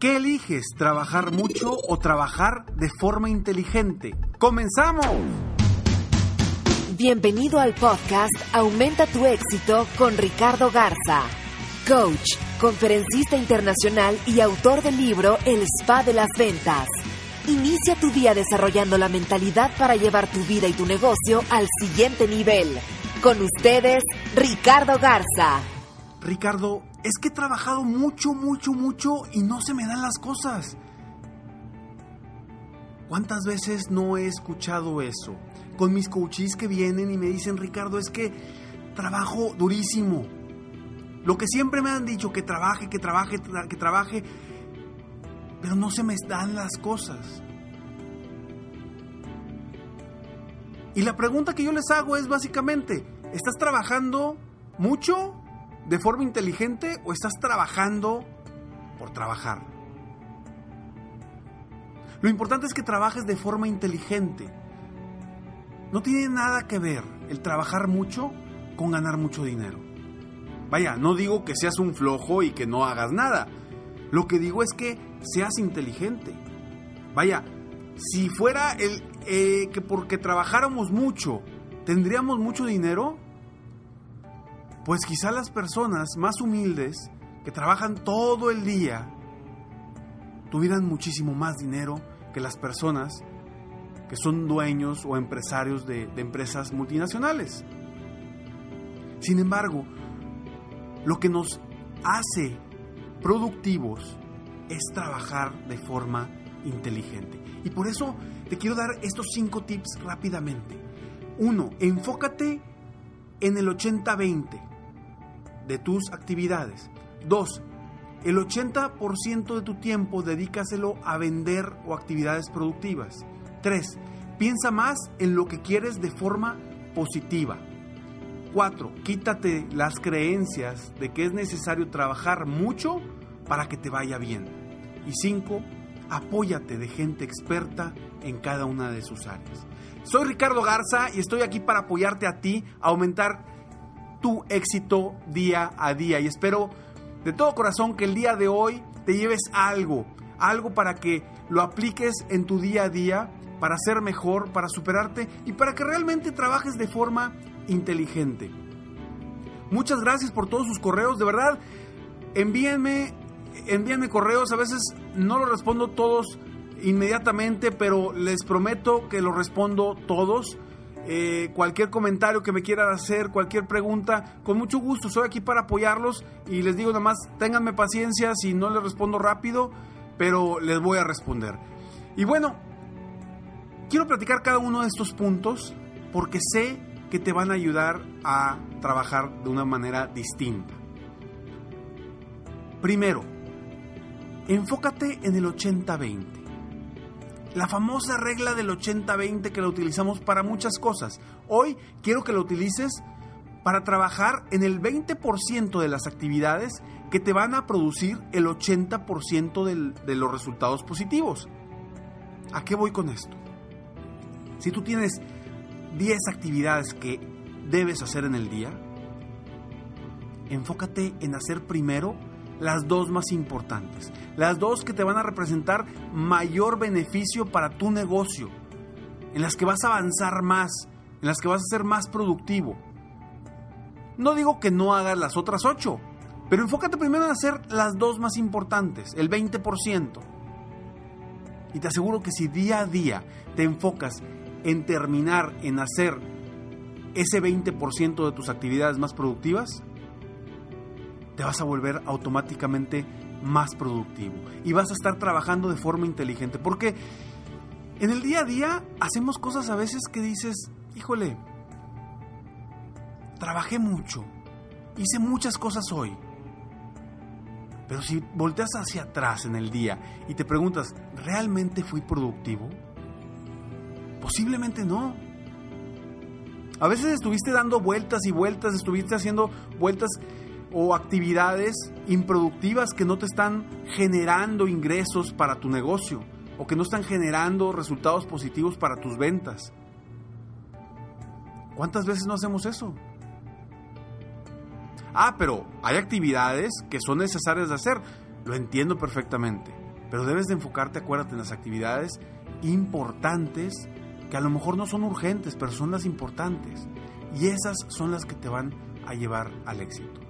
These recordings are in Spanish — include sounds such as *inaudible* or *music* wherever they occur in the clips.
¿Qué eliges? ¿Trabajar mucho o trabajar de forma inteligente? ¡Comenzamos! Bienvenido al podcast Aumenta tu éxito con Ricardo Garza, coach, conferencista internacional y autor del libro El Spa de las Ventas. Inicia tu día desarrollando la mentalidad para llevar tu vida y tu negocio al siguiente nivel. Con ustedes, Ricardo Garza. Ricardo, es que he trabajado mucho, mucho, mucho y no se me dan las cosas. ¿Cuántas veces no he escuchado eso? Con mis coaches que vienen y me dicen, Ricardo, es que trabajo durísimo. Lo que siempre me han dicho, que trabaje, que trabaje, tra- que trabaje, pero no se me dan las cosas. Y la pregunta que yo les hago es básicamente, ¿estás trabajando mucho de forma inteligente o estás trabajando por trabajar? Lo importante es que trabajes de forma inteligente. No tiene nada que ver el trabajar mucho con ganar mucho dinero. Vaya, no digo que seas un flojo y que no hagas nada. Lo que digo es que seas inteligente. Vaya, si fuera el eh, que porque trabajáramos mucho tendríamos mucho dinero, pues quizá las personas más humildes que trabajan todo el día tuvieran muchísimo más dinero que las personas que son dueños o empresarios de, de empresas multinacionales. Sin embargo, lo que nos hace productivos es trabajar de forma inteligente. Y por eso te quiero dar estos cinco tips rápidamente. Uno, enfócate en el 80-20 de tus actividades. Dos, el 80% de tu tiempo dedícaselo a vender o actividades productivas. Tres, piensa más en lo que quieres de forma positiva. 4. Quítate las creencias de que es necesario trabajar mucho para que te vaya bien. Y 5. Apóyate de gente experta en cada una de sus áreas. Soy Ricardo Garza y estoy aquí para apoyarte a ti a aumentar tu éxito día a día. Y espero de todo corazón que el día de hoy te lleves algo, algo para que lo apliques en tu día a día, para ser mejor, para superarte y para que realmente trabajes de forma inteligente. Muchas gracias por todos sus correos, de verdad. Envíenme, envíenme correos, a veces no los respondo todos inmediatamente, pero les prometo que los respondo todos. Eh, cualquier comentario que me quieran hacer, cualquier pregunta, con mucho gusto, soy aquí para apoyarlos y les digo nada más, ténganme paciencia si no les respondo rápido, pero les voy a responder. Y bueno, quiero platicar cada uno de estos puntos porque sé que te van a ayudar a trabajar de una manera distinta. Primero, enfócate en el 80-20. La famosa regla del 80-20 que la utilizamos para muchas cosas. Hoy quiero que la utilices para trabajar en el 20% de las actividades que te van a producir el 80% del- de los resultados positivos. ¿A qué voy con esto? Si tú tienes 10 actividades que debes hacer en el día, enfócate en hacer primero las dos más importantes, las dos que te van a representar mayor beneficio para tu negocio, en las que vas a avanzar más, en las que vas a ser más productivo. No digo que no hagas las otras 8, pero enfócate primero en hacer las dos más importantes, el 20%. Y te aseguro que si día a día te enfocas en terminar, en hacer ese 20% de tus actividades más productivas, te vas a volver automáticamente más productivo y vas a estar trabajando de forma inteligente. Porque en el día a día hacemos cosas a veces que dices, híjole, trabajé mucho, hice muchas cosas hoy. Pero si volteas hacia atrás en el día y te preguntas, ¿realmente fui productivo? Posiblemente no. A veces estuviste dando vueltas y vueltas, estuviste haciendo vueltas o actividades improductivas que no te están generando ingresos para tu negocio o que no están generando resultados positivos para tus ventas. ¿Cuántas veces no hacemos eso? Ah, pero hay actividades que son necesarias de hacer. Lo entiendo perfectamente. Pero debes de enfocarte, acuérdate, en las actividades importantes que a lo mejor no son urgentes, pero son las importantes. Y esas son las que te van a llevar al éxito.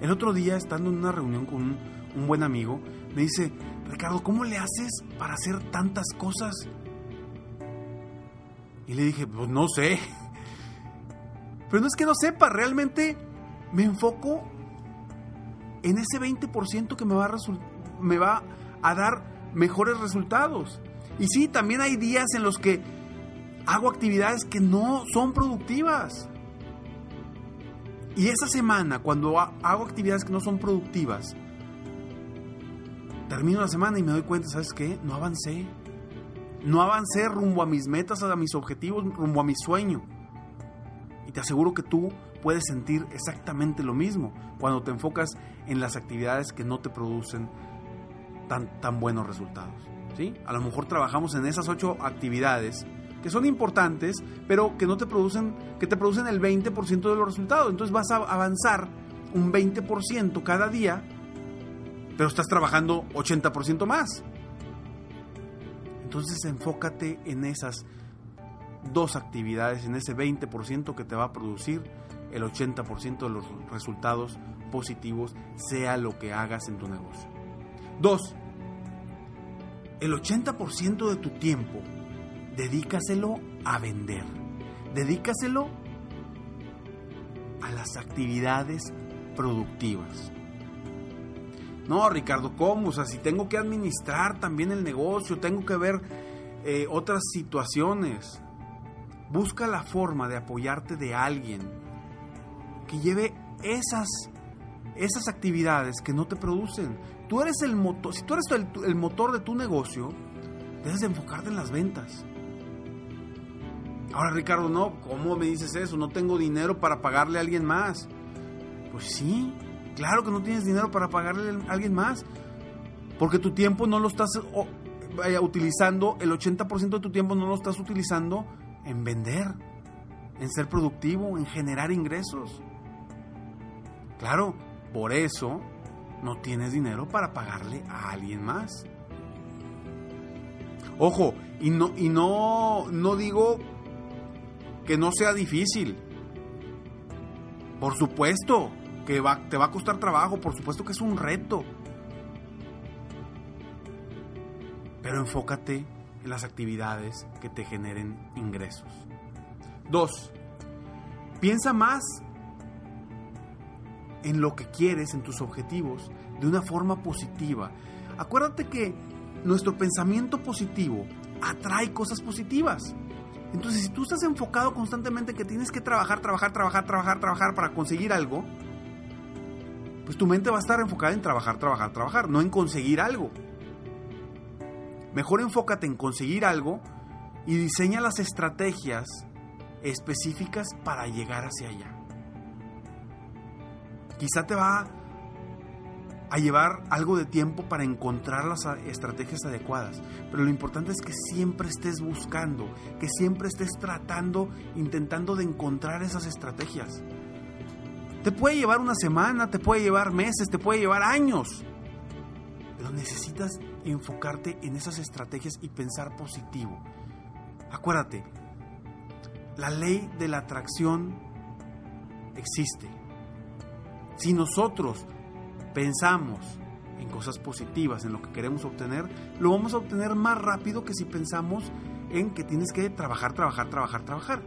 El otro día, estando en una reunión con un, buen amigo, me dice, Ricardo, ¿cómo le haces para hacer tantas cosas? Y le dije, pues no sé. *laughs* Pero no es que no sepa, realmente me enfoco en ese 20% que me va, a me va a dar mejores resultados. Y sí, también hay días en los que hago actividades que no son productivas. Y esa semana, cuando hago actividades que no son productivas, termino la semana y me doy cuenta, ¿sabes qué? No avancé. No avancé rumbo a mis metas, a mis objetivos, rumbo a mi sueño. Y te aseguro que tú puedes sentir exactamente lo mismo cuando te enfocas en las actividades que no te producen tan, tan buenos resultados. ¿sí? A lo mejor trabajamos en esas ocho actividades que son importantes, pero que no te producen, que te producen el 20% de los resultados. Entonces vas a avanzar un 20% cada día, pero estás trabajando 80% más. Entonces enfócate en esas dos actividades, en ese 20% que te va a producir el 80% de los resultados positivos, sea lo que hagas en tu negocio. Dos, el 80% de tu tiempo, dedícaselo a vender. Dedícaselo a las actividades productivas. No, Ricardo, ¿cómo? O sea, si tengo que administrar también el negocio, tengo que ver eh, otras situaciones. Busca la forma de apoyarte de alguien que lleve esas, esas actividades que no te producen. Tú eres el motor, si tú eres el, el motor de tu negocio, debes de enfocarte en las ventas. Ahora Ricardo, no, ¿cómo me dices eso? No tengo dinero para pagarle a alguien más. Pues sí, claro que no tienes dinero para pagarle a alguien más. Porque tu tiempo no lo estás utilizando, el 80% de tu tiempo no lo estás utilizando en vender, en ser productivo, en generar ingresos. Claro, por eso no tienes dinero para pagarle a alguien más. Ojo, y no, y no, no digo que no sea difícil. Por supuesto que te va a costar trabajo, por supuesto que es un reto. Pero enfócate en las actividades que te generen ingresos. Dos, piensa más en lo que quieres, en tus objetivos, de una forma positiva. Acuérdate que nuestro pensamiento positivo atrae cosas positivas. Entonces, si tú estás enfocado constantemente que tienes que trabajar, trabajar, trabajar, trabajar, trabajar para conseguir algo, pues tu mente va a estar enfocada en trabajar, trabajar, trabajar, no en conseguir algo. Mejor enfócate en conseguir algo y diseña las estrategias específicas para llegar hacia allá. Quizá te va a llevar algo de tiempo para encontrar las estrategias adecuadas, pero lo importante es que siempre estés buscando, que siempre estés tratando, intentando de encontrar esas estrategias. Te puede llevar una semana, te puede llevar meses, te puede llevar años, pero necesitas enfocarte en esas estrategias y pensar positivo. Acuérdate, la ley de la atracción existe si nosotros pensamos en cosas positivas, en lo que queremos obtener, lo vamos a obtener más rápido que si pensamos en que tienes que trabajar, trabajar, trabajar, trabajar.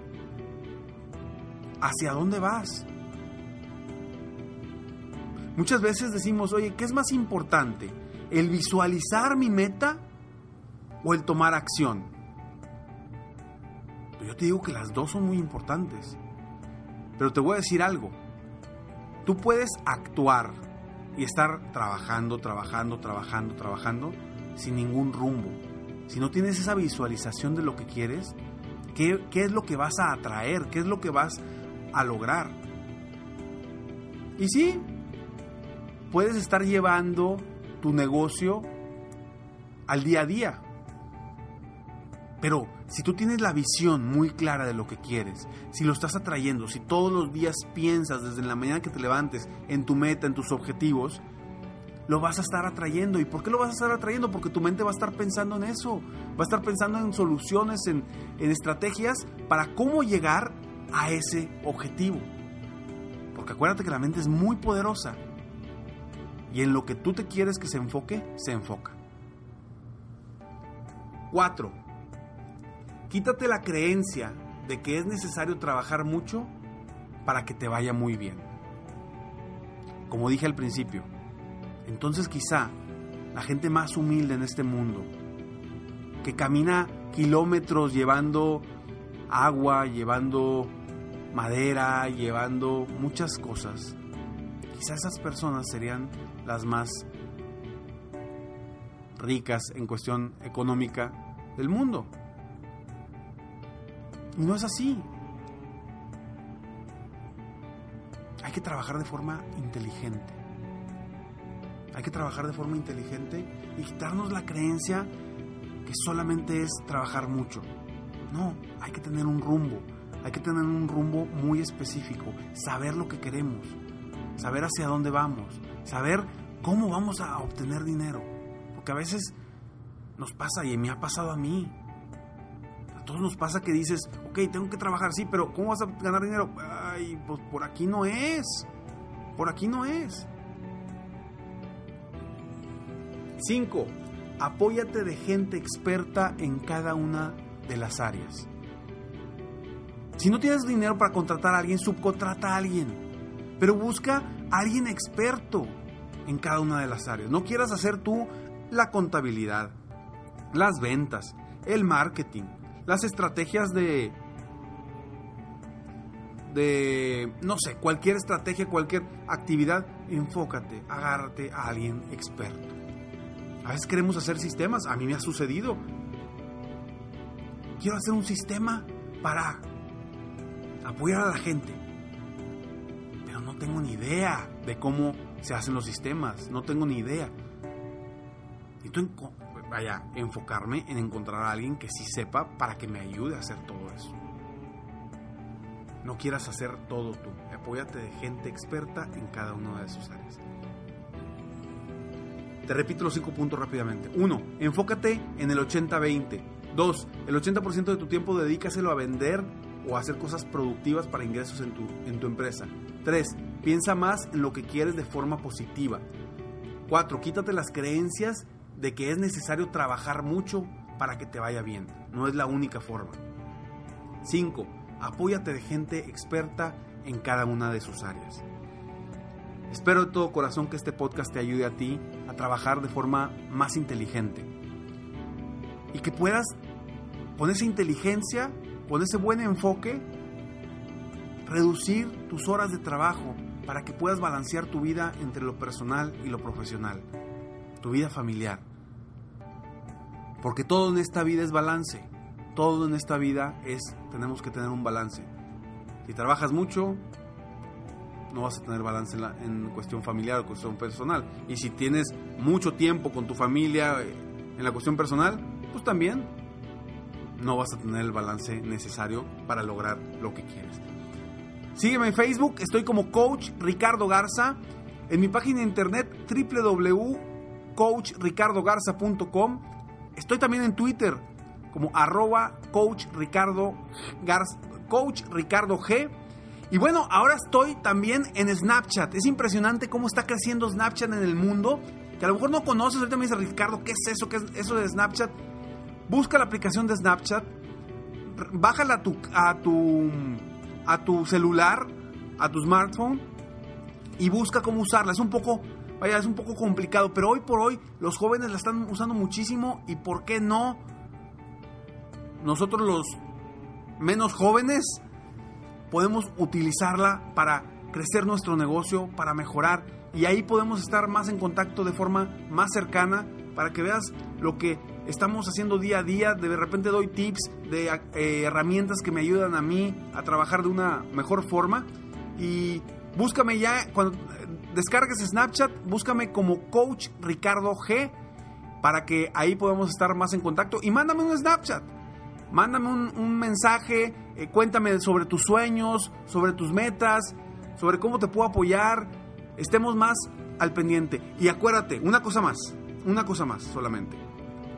¿Hacia dónde vas? Muchas veces decimos, oye, ¿qué es más importante? ¿El visualizar mi meta o el tomar acción? Yo te digo que las dos son muy importantes. Pero te voy a decir algo. Tú puedes actuar y estar trabajando, trabajando, trabajando, trabajando sin ningún rumbo. Si no tienes esa visualización de lo que quieres, ¿qué, qué es lo que vas a atraer? ¿Qué es lo que vas a lograr? Y sí, puedes estar llevando tu negocio al día a día. Pero si tú tienes la visión muy clara de lo que quieres, si lo estás atrayendo, si todos los días piensas desde la mañana que te levantes en tu meta, en tus objetivos, lo vas a estar atrayendo. ¿Y por qué lo vas a estar atrayendo? Porque tu mente va a estar pensando en eso, va a estar pensando en soluciones, en, en estrategias para cómo llegar a ese objetivo. Porque acuérdate que la mente es muy poderosa y en lo que tú te quieres que se enfoque, se enfoca. 4. Quítate la creencia de que es necesario trabajar mucho para que te vaya muy bien. Como dije al principio, entonces quizá la gente más humilde en este mundo, que camina kilómetros llevando agua, llevando madera, llevando muchas cosas, quizá esas personas serían las más ricas en cuestión económica del mundo. Y no es así. Hay que trabajar de forma inteligente. Hay que trabajar de forma inteligente y quitarnos la creencia que solamente es trabajar mucho. No, hay que tener un rumbo. Hay que tener un rumbo muy específico. Saber lo que queremos. Saber hacia dónde vamos. Saber cómo vamos a obtener dinero. Porque a veces nos pasa y me ha pasado a mí todos nos pasa que dices, ok, tengo que trabajar, sí, pero ¿cómo vas a ganar dinero? Ay, pues por aquí no es. Por aquí no es. 5. Apóyate de gente experta en cada una de las áreas. Si no tienes dinero para contratar a alguien, subcontrata a alguien. Pero busca a alguien experto en cada una de las áreas. No quieras hacer tú la contabilidad, las ventas, el marketing, las estrategias de de no sé, cualquier estrategia, cualquier actividad, enfócate, agárrate a alguien experto. A veces queremos hacer sistemas, a mí me ha sucedido. Quiero hacer un sistema para apoyar a la gente. Pero no tengo ni idea de cómo se hacen los sistemas, no tengo ni idea. Y tú vaya, enfocarme en encontrar a alguien que sí sepa para que me ayude a hacer todo eso. No quieras hacer todo tú, apóyate de gente experta en cada una de sus áreas. Te repito los cinco puntos rápidamente. Uno, enfócate en el 80-20. Dos, el 80% de tu tiempo dedícaselo a vender o a hacer cosas productivas para ingresos en tu, en tu empresa. Tres, piensa más en lo que quieres de forma positiva. Cuatro, quítate las creencias de que es necesario trabajar mucho para que te vaya bien. No es la única forma. 5. Apóyate de gente experta en cada una de sus áreas. Espero de todo corazón que este podcast te ayude a ti a trabajar de forma más inteligente. Y que puedas, con esa inteligencia, con ese buen enfoque, reducir tus horas de trabajo para que puedas balancear tu vida entre lo personal y lo profesional, tu vida familiar. Porque todo en esta vida es balance. Todo en esta vida es, tenemos que tener un balance. Si trabajas mucho, no vas a tener balance en, en cuestión familiar o cuestión personal. Y si tienes mucho tiempo con tu familia eh, en la cuestión personal, pues también no vas a tener el balance necesario para lograr lo que quieres. Sígueme en Facebook, estoy como Coach Ricardo Garza. En mi página de internet www.coachricardogarza.com Estoy también en Twitter como arroba coach Ricardo, coach Ricardo G. Y bueno, ahora estoy también en Snapchat. Es impresionante cómo está creciendo Snapchat en el mundo. que a lo mejor no conoces, ahorita me dice Ricardo, ¿qué es eso? ¿Qué es eso de Snapchat? Busca la aplicación de Snapchat, bájala a tu, a tu, a tu celular, a tu smartphone y busca cómo usarla. Es un poco, vaya, es un poco complicado, pero hoy por hoy los jóvenes la están usando muchísimo y ¿por qué no? Nosotros los menos jóvenes podemos utilizarla para crecer nuestro negocio, para mejorar y ahí podemos estar más en contacto de forma más cercana para que veas lo que estamos haciendo día a día. De repente doy tips de eh, herramientas que me ayudan a mí a trabajar de una mejor forma y búscame ya cuando eh, descargues Snapchat, búscame como Coach Ricardo G para que ahí podamos estar más en contacto y mándame un Snapchat. Mándame un, mensaje, eh, cuéntame sobre tus sueños, sobre tus metas, sobre cómo te puedo apoyar. Estemos más al pendiente. Y acuérdate, una cosa más, una cosa más solamente.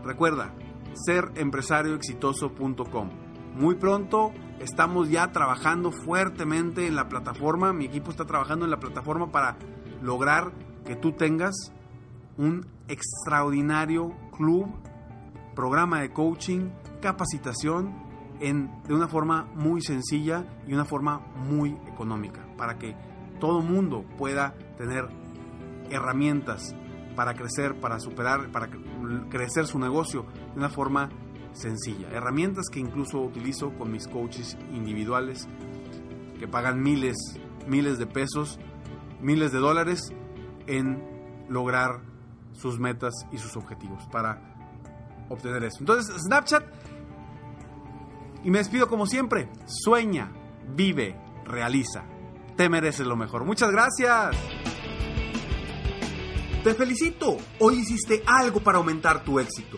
Recuerda, serempresarioexitoso.com. Muy pronto estamos ya trabajando fuertemente en la plataforma. Mi equipo está trabajando en la plataforma para lograr que tú tengas un extraordinario club, programa de coaching, capacitación en, de una forma muy sencilla y una forma muy económica para que todo mundo pueda tener herramientas para crecer, para superar, para cre- crecer su negocio de una forma sencilla. Herramientas que incluso utilizo con mis coaches individuales que pagan miles, miles de pesos, miles de dólares en lograr sus metas y sus objetivos para obtener eso. Entonces, Snapchat, y me despido como siempre, sueña, vive, realiza. Te mereces lo mejor. Muchas gracias. Te felicito. Hoy hiciste algo para aumentar tu éxito.